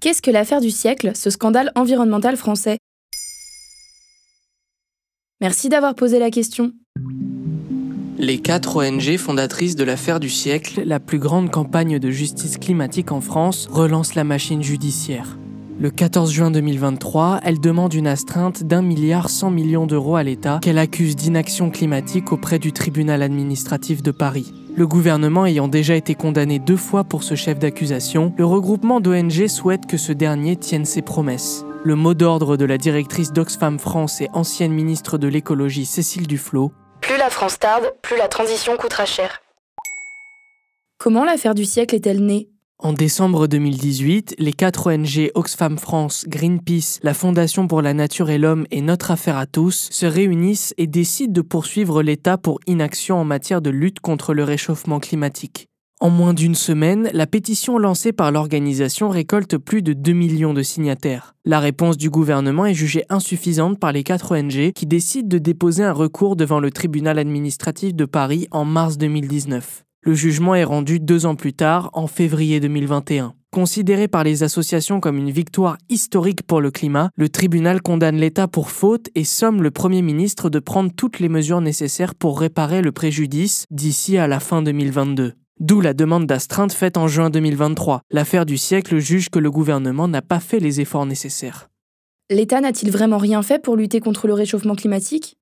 Qu'est-ce que l'affaire du siècle, ce scandale environnemental français? Merci d'avoir posé la question. Les quatre ONG fondatrices de l'affaire du siècle, la plus grande campagne de justice climatique en France, relancent la machine judiciaire. Le 14 juin 2023, elle demande une astreinte d'un milliard cent millions d'euros à l'État qu'elle accuse d'inaction climatique auprès du tribunal administratif de Paris. Le gouvernement ayant déjà été condamné deux fois pour ce chef d'accusation, le regroupement d'ONG souhaite que ce dernier tienne ses promesses. Le mot d'ordre de la directrice d'Oxfam France et ancienne ministre de l'écologie Cécile Duflot Plus la France tarde, plus la transition coûtera cher. Comment l'affaire du siècle est-elle née? En décembre 2018, les quatre ONG Oxfam France, Greenpeace, la Fondation pour la Nature et l'Homme et Notre Affaire à tous se réunissent et décident de poursuivre l'État pour inaction en matière de lutte contre le réchauffement climatique. En moins d'une semaine, la pétition lancée par l'organisation récolte plus de 2 millions de signataires. La réponse du gouvernement est jugée insuffisante par les quatre ONG qui décident de déposer un recours devant le tribunal administratif de Paris en mars 2019. Le jugement est rendu deux ans plus tard, en février 2021. Considéré par les associations comme une victoire historique pour le climat, le tribunal condamne l'État pour faute et somme le Premier ministre de prendre toutes les mesures nécessaires pour réparer le préjudice d'ici à la fin 2022. D'où la demande d'astreinte faite en juin 2023. L'affaire du siècle juge que le gouvernement n'a pas fait les efforts nécessaires. L'État n'a-t-il vraiment rien fait pour lutter contre le réchauffement climatique?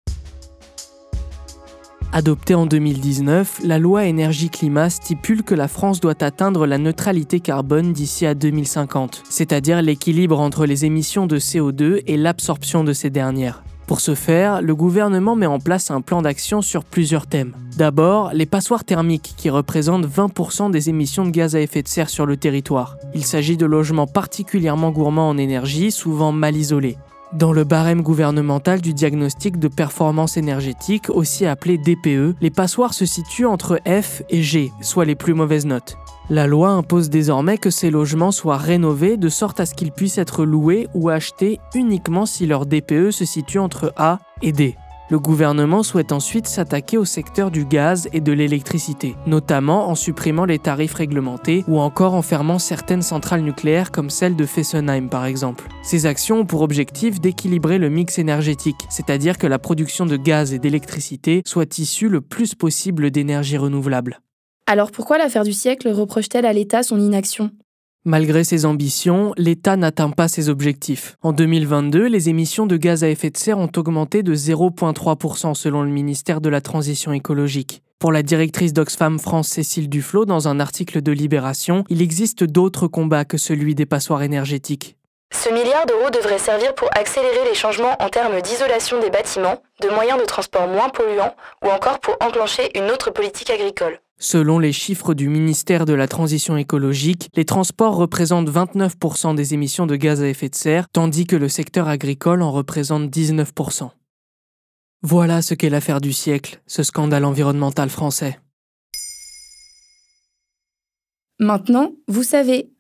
Adoptée en 2019, la loi énergie-climat stipule que la France doit atteindre la neutralité carbone d'ici à 2050, c'est-à-dire l'équilibre entre les émissions de CO2 et l'absorption de ces dernières. Pour ce faire, le gouvernement met en place un plan d'action sur plusieurs thèmes. D'abord, les passoires thermiques qui représentent 20% des émissions de gaz à effet de serre sur le territoire. Il s'agit de logements particulièrement gourmands en énergie, souvent mal isolés. Dans le barème gouvernemental du diagnostic de performance énergétique, aussi appelé DPE, les passoires se situent entre F et G, soit les plus mauvaises notes. La loi impose désormais que ces logements soient rénovés de sorte à ce qu'ils puissent être loués ou achetés uniquement si leur DPE se situe entre A et D. Le gouvernement souhaite ensuite s'attaquer au secteur du gaz et de l'électricité, notamment en supprimant les tarifs réglementés ou encore en fermant certaines centrales nucléaires comme celle de Fessenheim par exemple. Ces actions ont pour objectif d'équilibrer le mix énergétique, c'est-à-dire que la production de gaz et d'électricité soit issue le plus possible d'énergie renouvelable. Alors pourquoi l'affaire du siècle reproche-t-elle à l'État son inaction? Malgré ses ambitions, l'État n'atteint pas ses objectifs. En 2022, les émissions de gaz à effet de serre ont augmenté de 0,3% selon le ministère de la Transition écologique. Pour la directrice d'Oxfam France Cécile Duflot, dans un article de Libération, il existe d'autres combats que celui des passoires énergétiques. Ce milliard d'euros devrait servir pour accélérer les changements en termes d'isolation des bâtiments, de moyens de transport moins polluants ou encore pour enclencher une autre politique agricole. Selon les chiffres du ministère de la Transition écologique, les transports représentent 29% des émissions de gaz à effet de serre, tandis que le secteur agricole en représente 19%. Voilà ce qu'est l'affaire du siècle, ce scandale environnemental français. Maintenant, vous savez,